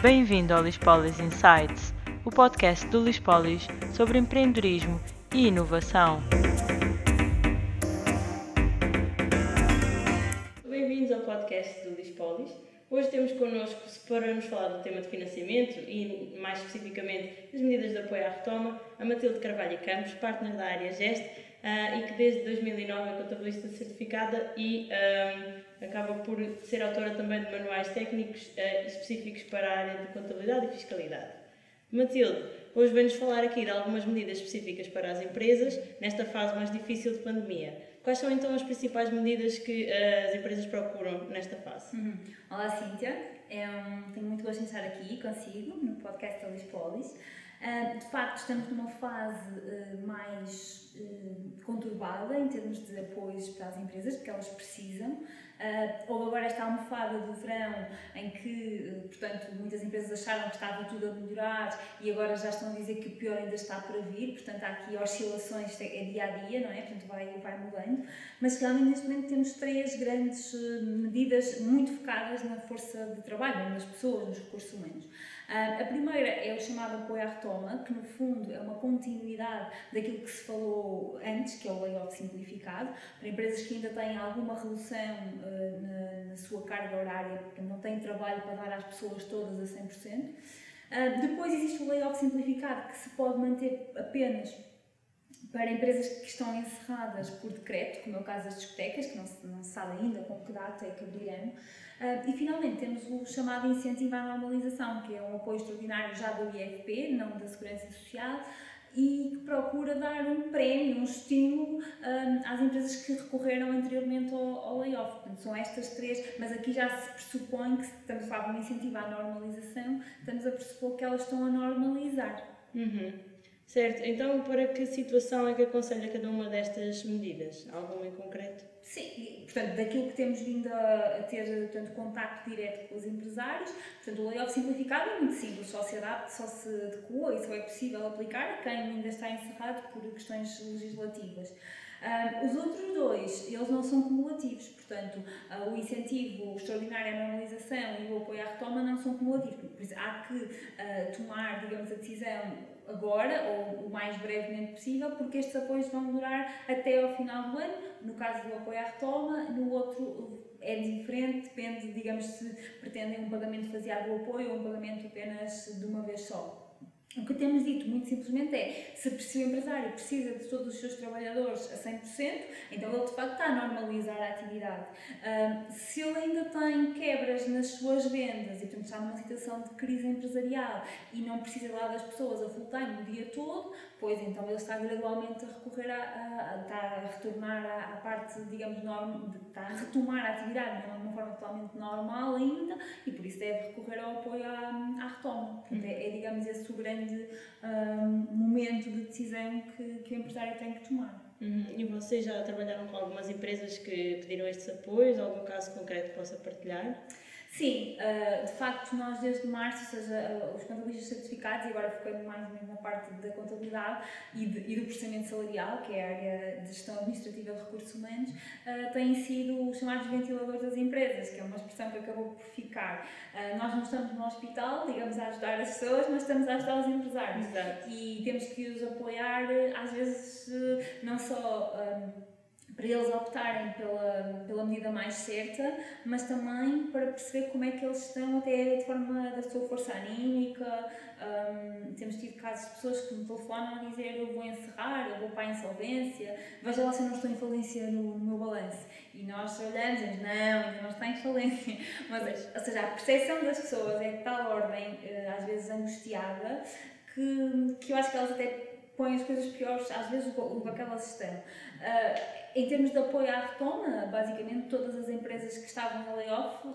Bem-vindo ao Lispolis Insights, o podcast do Lispolis sobre empreendedorismo e inovação. Bem-vindos ao podcast do Lispolis. Hoje temos connosco, para nos falar do tema de financiamento e, mais especificamente, das medidas de apoio à retoma, a Matilde Carvalho Campos, partner da área GEST uh, e que desde 2009 é contabilista certificada e um, acaba por ser autora também de manuais técnicos uh, específicos para a área de contabilidade e fiscalidade. Matilde, hoje vem-nos falar aqui de algumas medidas específicas para as empresas nesta fase mais difícil de pandemia. Quais são então as principais medidas que uh, as empresas procuram nesta fase? Uhum. Olá, Cíntia. É tenho muito gosto em estar aqui consigo no podcast da Lispolis. Uh, de facto, estamos numa fase uh, mais conturbada em termos de apoios para as empresas, porque elas precisam. Houve agora esta almofada do verão em que, portanto, muitas empresas acharam que estava tudo a melhorar e agora já estão a dizer que o pior ainda está para vir, portanto há aqui oscilações, é dia a dia, não é? Portanto vai, vai mudando, mas realmente neste momento temos três grandes medidas muito focadas na força de trabalho, nas pessoas, nos recursos humanos. A primeira é o chamado apoio à retoma, que no fundo é uma continuidade daquilo que se falou antes, que é o layoff simplificado, para empresas que ainda têm alguma redução uh, na, sua carga horária, porque não têm trabalho para dar às pessoas todas a 100%. Uh, depois existe o layoff simplificado, que se pode manter apenas para empresas que estão encerradas por decreto, como é o caso das discotecas, que não se sabe ainda com que data é que abrirão. Uh, e finalmente temos o chamado incentivo à normalização, que é um apoio extraordinário já do IFP, não da Segurança Social, e que procura dar um prémio, um estímulo um, às empresas que recorreram anteriormente ao, ao layoff. Portanto, são estas três, mas aqui já se pressupõe que estamos a falar de um incentivo à normalização, estamos a pressupor que elas estão a normalizar. Uhum. Certo, então para que situação é que aconselha cada uma destas medidas? Alguma em concreto? Sim, portanto, daquilo que temos vindo a, ter portanto, contacto direto com os empresários, portanto, o layoff simplificado é muito simples, só se adapta, só se adequa e só é possível aplicar a quem ainda está encerrado por questões legislativas. Uh, os outros dois, eles não são cumulativos, portanto, uh, o incentivo extraordinário à normalização e o apoio à retoma não são cumulativos. Por isso, há que uh, tomar, digamos, a decisão agora ou o mais brevemente possível, porque estes apoios vão durar até ao final do ano. No caso do apoio à retoma, no outro é diferente, depende, digamos, se pretendem um pagamento faseado do apoio ou um pagamento apenas de uma vez só. O que temos dito, muito simplesmente, é se, o empresário precisa de todos os seus trabalhadores a 100%, então ele de facto está a normalizar a atividade. Um, se ele ainda tem quebras nas suas vendas e portanto está numa situação de crise empresarial e não precisa lá das pessoas a full time o dia todo, pois então ele está gradualmente a recorrer a, a, está a retornar à, à parte, digamos, norm, está a retomar a atividade de uma forma totalmente normal ainda e por isso deve recorrer ao apoio à, à retoma. Portanto, é, é, digamos, esse o grande um, momento de decisão que, que o empresário tem que tomar. Uhum. E vocês já trabalharam com algumas empresas que pediram estes apoios? Algum caso concreto que possa partilhar? Sim, uh, de facto, nós desde março, ou seja, uh, os contabilistas certificados, e agora focando mais na parte da contabilidade e, de, e, do processamento salarial, que é a área de gestão administrativa de recursos humanos, uh, têm sido os chamados ventiladores das empresas, que é uma expressão que acabou por ficar. nós não estamos no hospital, digamos, a ajudar as pessoas, mas estamos a ajudar os empresários. Exato. E temos que os apoiar, às vezes, não só para eles optarem pela, pela medida mais certa, mas também para perceber como é que eles estão até de forma da sua força anímica. Um, temos tido casos de pessoas que me telefonam a dizer eu vou encerrar, eu vou para a insolvência, veja lá se eu não estou em falência no, no meu balanço. E nós olhamos e dizemos, não, ainda não está em falência. Mas, ou seja, a percepção das pessoas é de tal ordem, eh, às vezes angustiada, que, que eu acho que elas até põem as coisas piores, às vezes, do que elas estão. Uh, em termos de apoio à retoma, basicamente todas as empresas que estavam no layoff,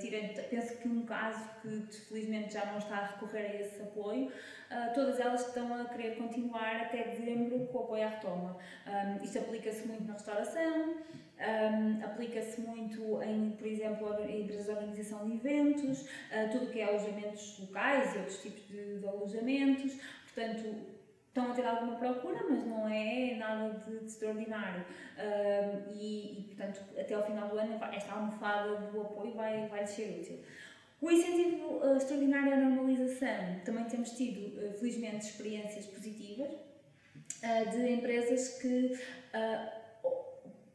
tirando, penso que um caso que felizmente já não está a recorrer a esse apoio, uh, todas elas estão a querer continuar até dezembro com o apoio à retoma. Um, isto aplica-se muito na restauração, um, aplica-se muito em, por exemplo, em empresas de organização de eventos, uh, tudo o que é alojamentos locais e outros tipos de, de alojamentos. Portanto, estão a ter alguma procura, mas não é nada de, de extraordinário. e, e, portanto, até ao final do ano, esta almofada do apoio vai, vai ser útil. O incentivo uh, extraordinário à normalização, também temos tido, uh, felizmente, experiências positivas uh, de empresas que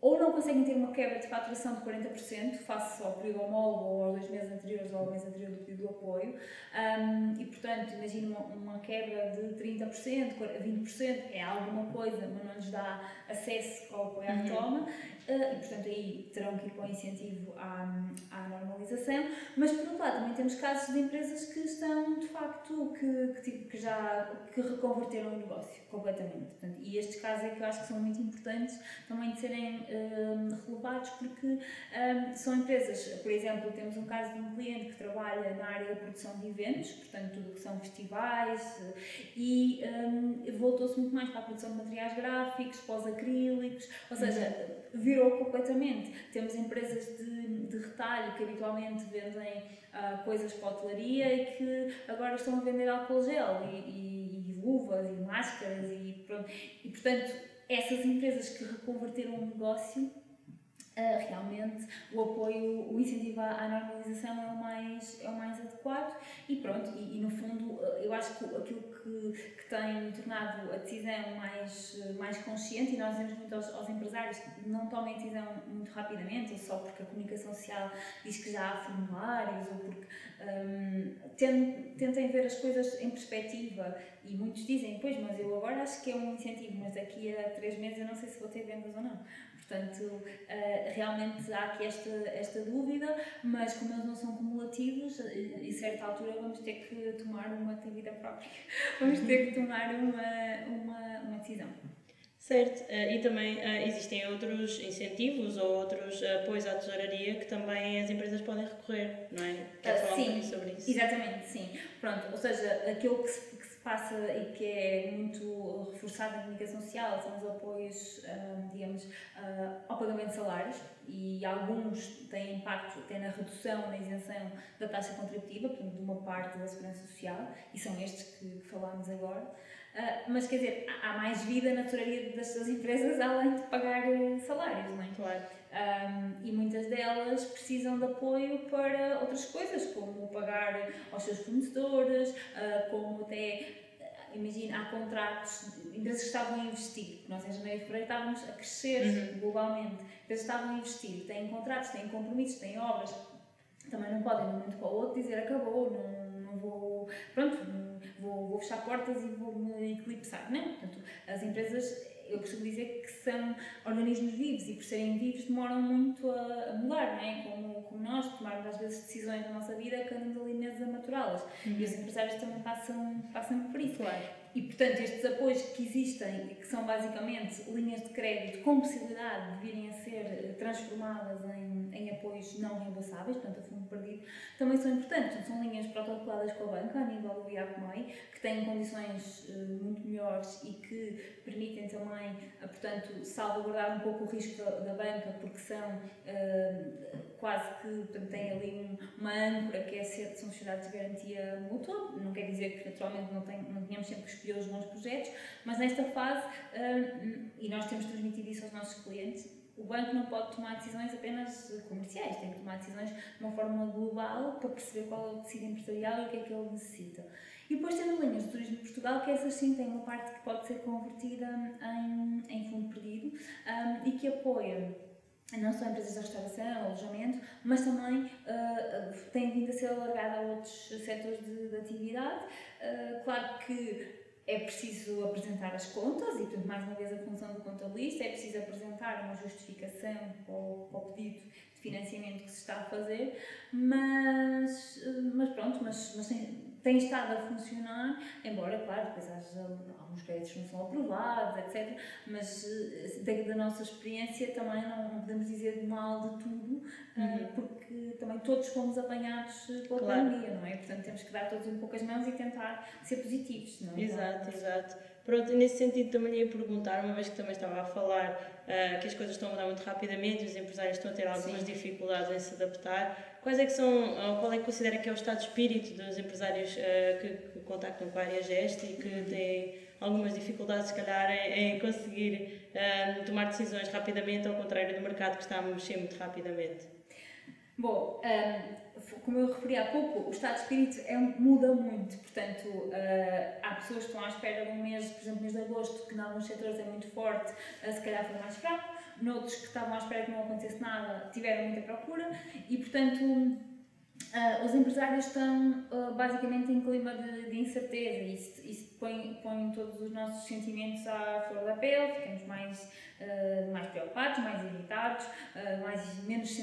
ou não conseguem ter uma quebra de faturação de 40% face ao período homólogo ou aos dois meses anteriores ou ao mês anterior do pedido de apoio um, e portanto imagina uma, uma, quebra de 30%, 20% é alguma coisa mas não lhes dá acesso ao apoio à uhum. retoma uh, e portanto aí terão que ir com incentivo à, à normalização. Mas por outro lado também temos casos de empresas que estão de facto que, que, tipo, que já que reconverteram o negócio completamente. Portanto, e estes casos é que eu acho que são muito importantes também de serem um, relevados porque um, são empresas, por exemplo, temos um caso de um cliente que trabalha na área da produção de eventos, portanto tudo o que são festivais e um, voltou-se muito mais para a produção de materiais gráficos, pós-acrílicos, ou seja, virou completamente. Temos empresas de, de retalho que habitualmente vendem uh, coisas para hotelaria e que agora estão a vender álcool gel e, e, e luvas e máscaras e pronto. E portanto essas empresas que reconverteram o negócio Realmente o apoio, o incentivo à, normalização é o mais, é o mais adequado e pronto, e, e no fundo eh, eu acho que aquilo que, que tem tornado a decisão mais, mais consciente e nós dizemos muito aos, aos empresários não tomem decisão muito rapidamente ou só porque a comunicação social diz que já há formulários ou porque um, tentem ver as coisas em perspectiva e muitos dizem, pois, mas eu agora acho que é um incentivo, mas daqui a três meses eu não sei se vou ter vendas ou não. Portanto, uh, realmente há aqui esta, esta dúvida, mas como eles não são cumulativos, em certa altura vamos ter que tomar uma vida própria, vamos ter que tomar uma, uma, uma decisão. Certo, uh, e também existem outros incentivos ou outros apoios à tesouraria que também as empresas podem recorrer, não é? Quer falar sim, um sobre isso? Exatamente, sim. Pronto, ou seja, aquilo que se passa e que é muito reforçado na comunicação social são os apoios, digamos, uh, ao pagamento de salários e alguns têm impacto até na redução, na isenção da taxa contributiva, portanto, de uma parte da segurança social, e são estes que, falámos agora. Uh, mas quer dizer, há mais vida na tesouraria das, das empresas além de pagar salários, não é? Claro. Um, e muitas delas precisam de apoio para outras coisas, como pagar aos seus fornecedores, uh, como até imagina, há contratos, empresas que estavam a investir, nós em janeiro e fevereiro estávamos a crescer uhum. globalmente, empresas estavam a investir, têm contratos, têm compromissos, têm obras, também não podem de um momento para o outro dizer acabou, não, não vou, pronto, vou, vou fechar portas e vou me eclipsar. Não, portanto, as empresas eu costumo dizer que são organismos vivos e por serem vivos demoram muito a, mudar, não é? Como, como nós tomarmos às vezes decisões na nossa vida que andamos ali meses a maturá-las. Uhum. E os empresários também passam, passam por isso. Claro. E, portanto, estes apoios que existem, que são basicamente linhas de crédito com possibilidade de virem a ser eh, transformadas em, em apoios não reembolsáveis, portanto, a fundo perdido, também são importantes. São linhas protocoladas com a banca, a nível do IAPMEI, que têm condições uh, muito melhores e que permitem também, uh, portanto, salvaguardar um pouco o risco da, banca, porque são quase que portanto, têm ali um, uma âncora que é ser de sociedades de garantia mútua. Não quer dizer que, naturalmente, não, tem, não tenhamos sempre que escolher os bons projetos, mas nesta fase, um, e nós temos transmitido isso aos nossos clientes, o banco não pode tomar decisões apenas comerciais, tem que tomar decisões de uma forma global para perceber qual é o tecido empresarial e o que é que ele necessita. E depois temos linhas de turismo de Portugal, que essas sim têm uma parte que pode ser convertida em, em fundo perdido um, e que apoia não só empresas de restauração, alojamento, mas também uh, tem vindo a ser alargada a outros setores de, de atividade. Uh, claro que é preciso apresentar as contas e, portanto, mais uma vez, a função do contabilista é preciso apresentar uma justificação para o, pedido de financiamento que se está a fazer, mas, mas pronto, mas, mas tem estado a funcionar, embora, claro, depois haja alguns créditos não são aprovados, etc. Mas eh, da, nossa experiência também não, não, podemos dizer mal de tudo, eh, uhum. porque também todos fomos apanhados pela claro. pandemia, não é? Portanto, temos que dar todos um pouco as mãos e tentar ser positivos, não é? Exato, exato. Pronto, nesse sentido também ia perguntar, uma vez que também estava a falar uh, que as coisas estão a mudar muito rapidamente os empresários estão a ter algumas Sim. dificuldades em se adaptar, quais é que são, qual é que considera que é o estado de espírito dos empresários uh, que, que, contactam com a área e que têm algumas dificuldades, se calhar, em, em conseguir uh, tomar decisões rapidamente, ao contrário do mercado que está a mexer muito rapidamente? Bom, um, como eu referi há pouco, o estado de espírito é, muda muito, portanto, uh, há pessoas que estão à espera de um mês, por exemplo, mês de agosto, que em alguns setores é muito forte, uh, se calhar foi mais fraco, noutros que estavam à espera que não acontecesse nada, tiveram muita procura, e portanto, uh, os empresários estão basicamente em clima de, de incerteza, isso, isso põe, põe todos os nossos sentimentos à flor da pele, ficamos mais uh, mais preocupados, mais irritados, uh, mais, menos,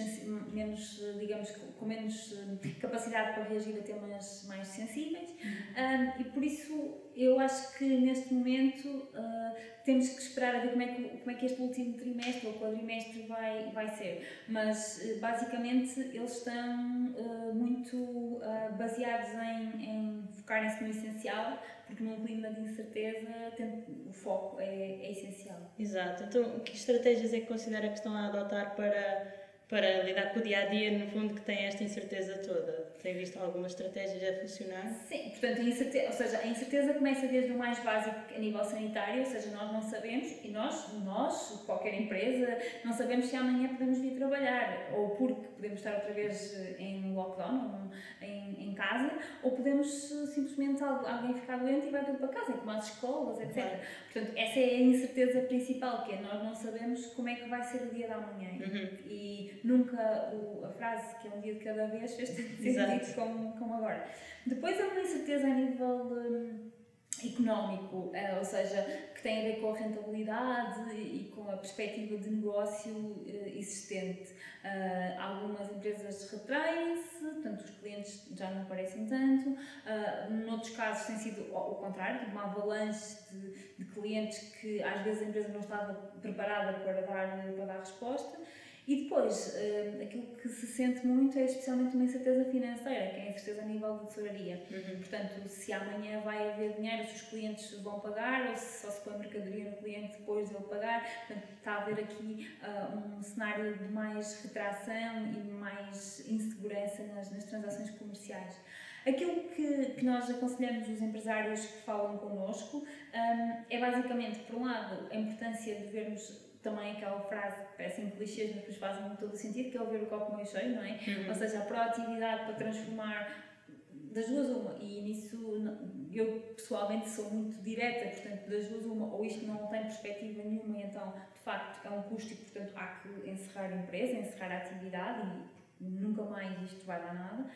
menos digamos, com menos capacidade para reagir a temas mais sensíveis. Uhum. e por isso eu acho que neste momento uh, temos que esperar a ver como é que, como é que este último trimestre ou quadrimestre vai, vai ser. Mas basicamente eles estão muito baseados em, em focarem-se no essencial, porque num clima de incerteza o foco é, é essencial. Exato. Então, que estratégias é que considera que estão a adotar para para lidar com o dia a dia, no fundo, que tem esta incerteza toda? Tem visto algumas estratégias a funcionar? Sim, portanto, a incerteza, ou seja, a incerteza começa desde o mais básico a nível sanitário, ou seja, nós não sabemos, e nós, nós, qualquer empresa, não sabemos se amanhã podemos vir trabalhar, ou porque podemos estar outra vez eh, em lockdown, em, em casa, ou podemos eh, simplesmente alguém ficar doente e vai tudo para casa, como as escolas, etc. Claro. Portanto, essa é a incerteza principal, que é nós não sabemos como é que vai ser o dia da manhã. Uhum. E nunca o, a frase que é um dia de cada vez fez tanto sentido como, como agora. Depois há uma incerteza a nível um, económico, uh, ou seja, que tem a ver com a rentabilidade e com a perspectiva de negócio uh, existente. Uh, algumas empresas retraem-se, portanto os clientes já não aparecem tanto, noutros casos tem sido o, o contrário, tipo uma avalanche de, de, clientes que às vezes a empresa não estava preparada para dar, para dar resposta. E depois, uh, aquilo que se sente muito é especialmente uma incerteza financeira, que é a incerteza a nível de tesouraria. Uhum. Portanto, se amanhã vai haver dinheiro, se os clientes vão pagar, ou se só se põe mercadoria no cliente depois de ele pagar. Portanto, está a haver aqui uh, um cenário de mais retração e mais insegurança nas, nas transações comerciais. Aquilo que, que, nós aconselhamos os empresários que falam connosco um, é basicamente, por um lado, a importância de vermos também aquela frase que parecem clichês, mas que fazem todo o sentido, que é o ver o copo meio cheio, não é? Uhum. Ou seja, a proatividade para transformar das duas uma. E nisso eu pessoalmente sou muito direta, portanto, das duas uma, ou isto não tem perspectiva nenhuma, então de facto é um custo e portanto há que encerrar a empresa, encerrar a atividade e nunca mais isto vai dar nada.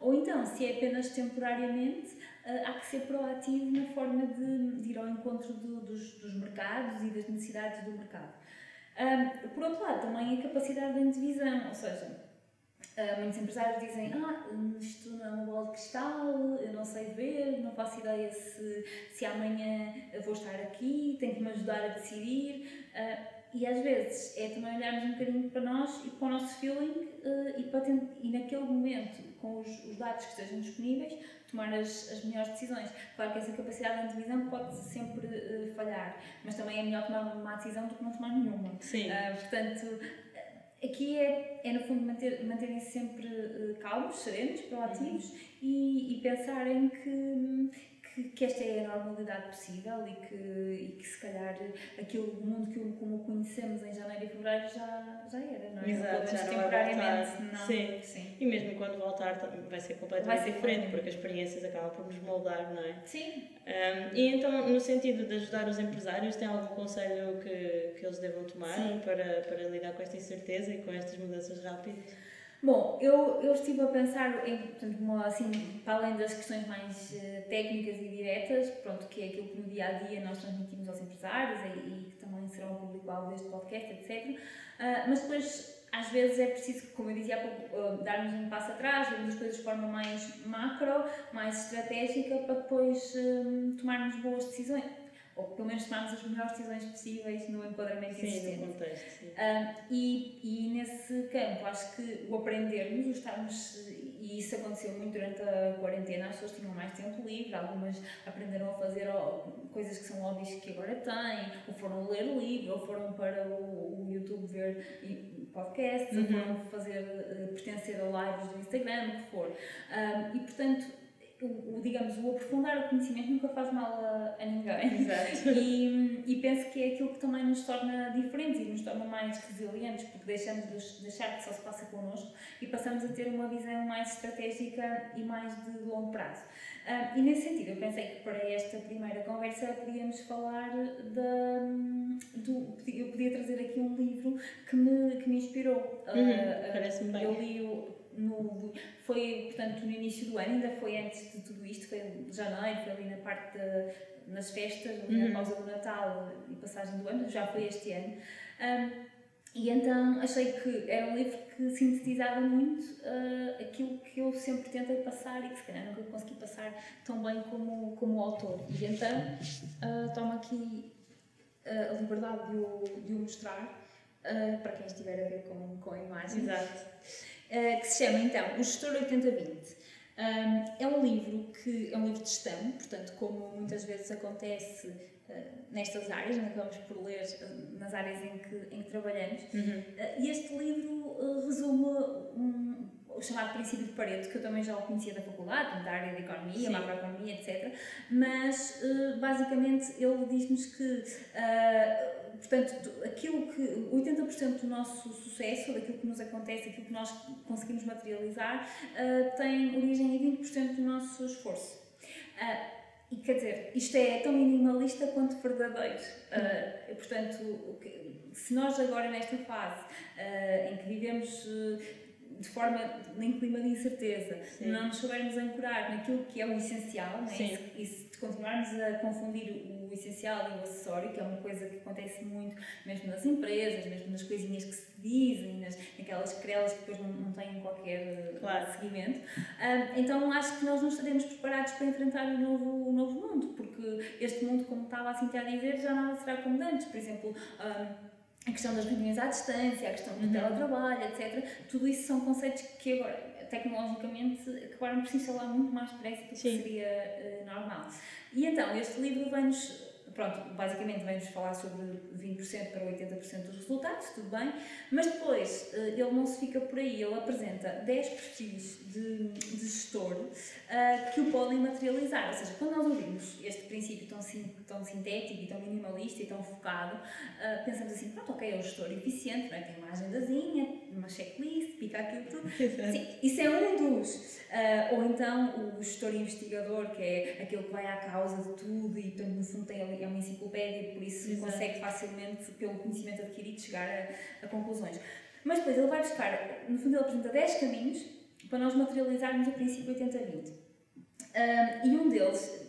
Ou então, se é apenas temporariamente, eh, há que ser proativo na forma de, de ir ao encontro do, dos, dos mercados e das necessidades do mercado. Um, por outro lado, também a capacidade de antevisão, ou seja, uh, muitos empresários dizem: Ah, isto não é uma bola de cristal, eu não sei ver, não faço ideia se, se amanhã vou estar aqui, tenho que me ajudar a decidir. Uh, e às vezes é também olharmos um bocadinho para nós e para o nosso feeling uh, e, para e naquele momento, com os, os dados que estejam disponíveis, tomar as, as melhores decisões. Claro que essa capacidade de antevisão pode sempre uh, falhar, mas também é melhor tomar uma decisão do que não tomar nenhuma. Sim. Uh, portanto, aqui é, é no fundo manter, manterem-se sempre uh, calmos, serenos, proativos uhum. e, e pensarem que que, que, esta é a normalidade possível e que, e que se calhar aquele mundo que como o conhecemos em janeiro e fevereiro já, já era, não é? Exato, já voltar. Não, sim. sim. E mesmo quando voltar vai ser completamente vai ser diferente, porque as experiências acabam por nos moldar, não é? Sim. Um, e então, no sentido de ajudar os empresários, tem algum conselho que, que eles devam tomar para, para lidar com esta incerteza e com estas mudanças rápidas? Bom, eu, eu estive a pensar em, portanto, assim, para além das questões mais uh, técnicas e diretas, pronto, que é aquilo que no dia a dia nós transmitimos aos empresários e, e que também serão público-alvo deste podcast, etc. Uh, mas depois, às vezes, é preciso, como eu dizia há pouco, uh, darmos um passo atrás, vermos as coisas de forma mais macro, mais estratégica, para depois tomarmos boas decisões ou pelo menos tomarmos as melhores decisões possíveis no enquadramento sim, existente. No contexto, sim. Uh, e, e nesse campo, acho que o aprendermos, o estarmos, e isso aconteceu muito durante a quarentena, as pessoas tinham mais tempo livre, algumas aprenderam a fazer coisas que são hobbies que agora têm, ou foram ler livro, ou foram para o, o YouTube ver podcasts, uhum. ou foram fazer, uh, pertencer a lives do Instagram, o que for. Uh, e portanto, o, o, digamos, o aprofundar o conhecimento nunca faz mal a, a ninguém. Exato. E, e penso que é aquilo que também nos torna diferentes e nos torna mais resilientes, porque deixamos de deixar que só se passa connosco e passamos a ter uma visão mais estratégica e mais de longo prazo. Uh, e nesse sentido, eu pensei que para esta primeira conversa podíamos falar de, do. Eu podia trazer aqui um livro que me, que me inspirou. Uhum, uh, Parece-me bem. Eu li o, no, foi, portanto, no início do ano, ainda foi antes de tudo isto, foi em janeiro, foi ali na parte de, nas festas, uhum. na pausa do Natal e passagem do ano, já foi este ano. Um, e então achei que era um livro que sintetizava muito uh, aquilo que eu sempre tentei passar e que se calhar nunca consegui passar tão bem como, como o autor. E então uh, tomo aqui uh, a liberdade de o, de o mostrar para quem estiver a ver com, com a imagem. Exato. Que se chama então O Gestor 8020. Um, é um livro que é um livro de gestão, portanto, como muitas vezes acontece uh, nestas áreas, não acabamos por ler uh, nas áreas em que, em que trabalhamos. Uhum. Uh, e este livro resume um, o chamado princípio de Pareto, que eu também já o conhecia da faculdade, da área de economia, macroeconomia, etc. Mas, basicamente, ele diz-nos que portanto, aquilo que 80% do nosso sucesso, daquilo que nos acontece, aquilo que nós conseguimos materializar, uh, tem origem em 20% do nosso esforço. E quer dizer, isto é tão minimalista quanto verdadeiro. Uh, portanto, se nós agora nesta fase em que vivemos de forma em clima de incerteza, Sim. não nos soubermos ancorar naquilo que é o essencial, né? e, se, continuarmos a confundir o essencial e o acessório, que é uma coisa que acontece muito mesmo nas empresas, mesmo nas coisinhas que se dizem, nas, naquelas querelas que depois não, não têm qualquer eh, claro. seguimento. Um, então acho que nós não estaremos preparados para enfrentar o novo, o novo mundo, porque este mundo, como estava assim a dizer, já nada será como antes. Por exemplo, um, a questão das reuniões à distância, a questão do uhum. teletrabalho, etc. Tudo isso são conceitos que agora, tecnologicamente, acabaram por se instalar muito mais depressa do que Sim. seria uh, normal. E então, este livro vem-nos pronto, basicamente vem-nos falar sobre 20% para 80% dos resultados, tudo bem, mas depois eh, ele não se fica por aí, ele apresenta 10 perfis de, de gestor uh, que o podem materializar, ou seja, quando nós ouvimos este princípio tão, tão sintético e tão minimalista e tão focado, uh, pensamos assim, pronto, ok, é um gestor eficiente, não é? tem uma agendazinha, uma checklist, pica aquilo tudo, Sim, isso é um dos, uh, ou então o gestor investigador, que é aquele que vai à causa de tudo e, portanto, no fundo tem ali uma enciclopédia, por isso Exato. consegue facilmente, pelo conhecimento adquirido, chegar a, a, conclusões. Mas depois ele vai buscar, no fundo ele apresenta 10 caminhos para nós materializarmos o princípio 80-20. Um, e um deles,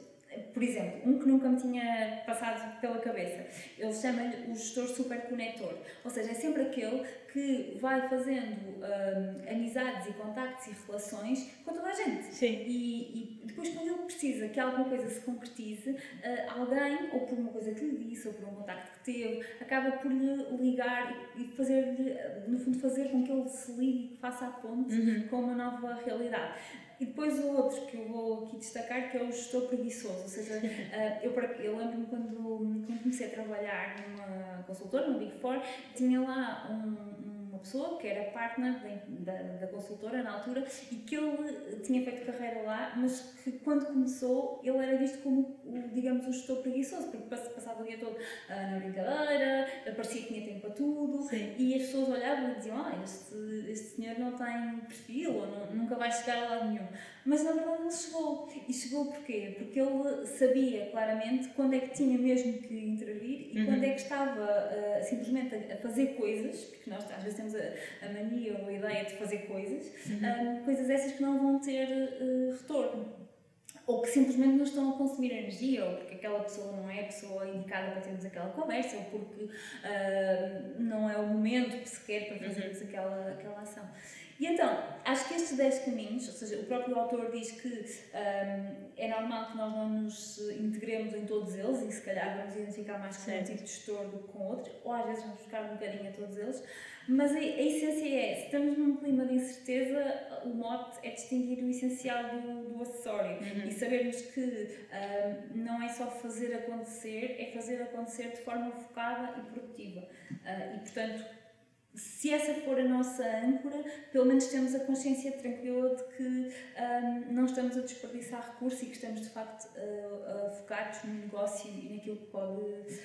por exemplo, um que nunca me tinha passado pela cabeça, ele chama-lhe o gestor superconector, ou seja, é sempre aquele que vai fazendo um, amizades e contactos e relações com toda a gente. Sim. E, e depois, quando ele precisa que alguma coisa se concretize, uh, alguém, ou por uma coisa que lhe disse, ou por um contacto que teve, acaba por lhe ligar e fazer-lhe, no fundo, fazer com que ele se ligue faça a ponte uhum. com uma nova realidade. E depois o outro que eu vou aqui destacar, que é o gestor preguiçoso. Ou seja, uh, eu, eu lembro-me quando, quando comecei a trabalhar numa consultora, no Big Four, tinha lá um, uma pessoa que era partner da, da, da, consultora na altura e que ele tinha feito carreira lá, mas que quando começou ele era visto como, o, digamos, o gestor preguiçoso, porque passava o dia todo uh, na brincadeira, parecia que tinha tempo para tudo Sim. e as pessoas olhavam e diziam: Ah, este, este senhor não tem perfil ou não, nunca vai chegar a lado nenhum. Mas na verdade ele chegou. E chegou porquê? Porque ele sabia claramente quando é que tinha mesmo que intervir e uhum. quando é que estava uh, simplesmente a, a, fazer coisas, porque nós às vezes temos a, a mania ou a ideia de fazer coisas, uhum. uh, coisas essas que não vão ter uh, retorno ou que simplesmente não estão a consumir energia, ou porque aquela pessoa não é a pessoa indicada para termos aquela conversa, ou porque uh, não é o momento sequer para fazermos uhum. aquela, aquela ação. E então, acho que estes 10 caminhos, ou seja, o próprio autor diz que um, é normal que nós não nos integremos em todos eles e se calhar vamos identificar mais com um tipo de gestor do que com outro, ou às vezes vamos buscar um bocadinho a todos eles, mas a, a essência é, se estamos num clima de incerteza, o mote é distinguir o essencial do, do acessório uhum. e sabermos que um, não é só fazer acontecer, é fazer acontecer de forma focada e produtiva. Uh, e portanto, se essa for a nossa âncora, pelo menos temos a consciência tranquila de que um, não estamos a desperdiçar recursos e que estamos de facto uh, uh, focados no negócio e naquilo que pode,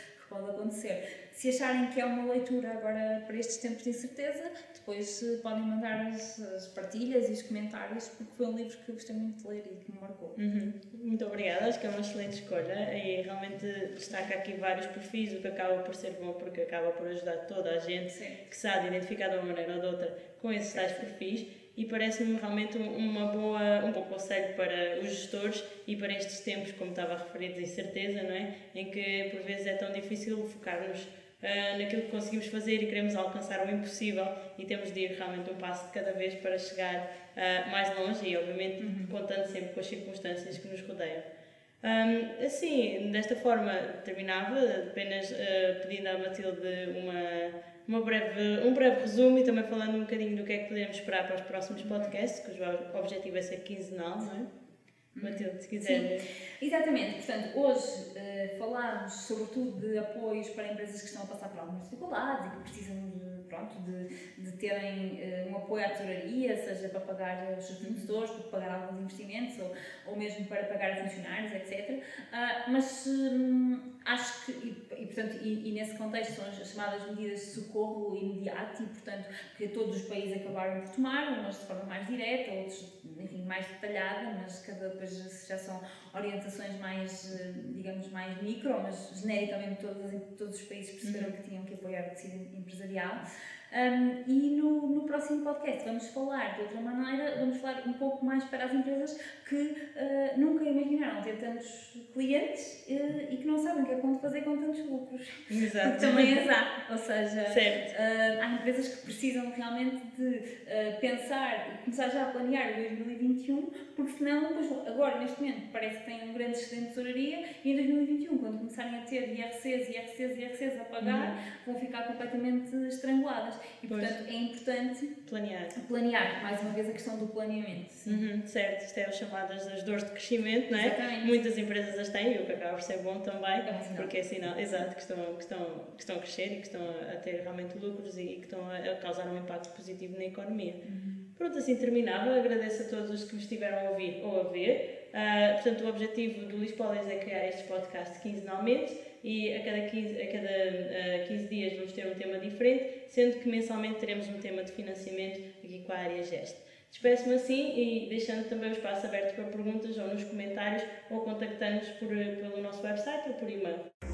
acontecer. Se acharem que é uma leitura agora para estes tempos de incerteza, depois uh, podem mandar as, as, partilhas e os comentários, porque foi um livro que eu gostei muito de ler e que me marcou. Uhum. Muito obrigada, acho que é uma excelente escolha e realmente destaca aqui vários perfis, o que acaba por ser bom porque acaba por ajudar toda a gente Sim. que sabe identificar de uma maneira ou de outra com esses tais perfis e parece-me realmente uma boa, um bom conselho para os gestores e para estes tempos, como estava referido, de incerteza, não é? Em que por vezes é tão difícil focar-nos uh, naquilo que conseguimos fazer e queremos alcançar o impossível e temos de ir realmente um passo de cada vez para chegar uh, mais longe e, obviamente, uhum. contando sempre com as circunstâncias que nos rodeiam. Um, assim, desta forma terminava, apenas uh, pedindo à Matilde uma, uma breve, um breve resumo e também falando um bocadinho do que é que podemos esperar para os próximos podcasts, cujo objetivo é ser quinzenal, não é? Matilde, se quiser. Sim, exatamente. Portanto, hoje uh, falámos sobretudo de apoios para empresas que estão a passar por algumas dificuldades e que precisam de, pronto, de, de terem uh, um apoio à tesouraria, seja para pagar os seus fornecedores, para pagar alguns investimentos ou, ou mesmo para pagar a funcionários, etc. Uh, ah, mas um, acho que, e, e portanto, e, e, nesse contexto são as chamadas medidas de socorro imediato e, portanto, que todos os países acabaram por tomar, umas de forma mais direta, outros, enfim, mais detalhada, mas cada depois já são orientações mais, digamos, mais micro, mas genericamente todos, todos os países perceberam uhum. que tinham que apoiar o tecido empresarial. Um, e no, no próximo podcast vamos falar de outra maneira, vamos falar um pouco mais para as empresas que uh, nunca imaginaram ter tantos clientes uh, e que não sabem o que é que fazer com tantos lucros. Exato. Porque também as há. Ou seja, uh, há empresas que precisam realmente de pensar e começar já a planear 2021, porque senão, pois, agora neste momento parece que têm um grande excedente de tesouraria e em 2021, quando começarem a ter IRCs, IRCs, IRCs a pagar, uhum. vão ficar completamente estranguladas. E pois. portanto é importante planear. planear, mais uma vez a questão do planeamento. Uhum, certo, isto é as chamadas das dores de crescimento, não é? Exatamente. Muitas empresas as têm, o que acaba por ser bom também, é porque é sinal, exato, que estão, que, estão, que estão a crescer e que estão a ter realmente lucros e que estão a causar um impacto positivo na economia. Uhum. Pronto, assim terminava. Agradeço a todos os que me estiveram a ouvir ou a ver. Uh, portanto, o objetivo do Lispolis é criar estes podcasts quinzenalmente e a cada 15, a cada, uh, ah, 15 dias vamos ter um tema diferente, sendo que mensalmente teremos um tema de financiamento aqui com a área Geste. Despeço-me assim e deixando também o espaço aberto para perguntas ou nos comentários ou contactando-nos pelo nosso website ou por e-mail.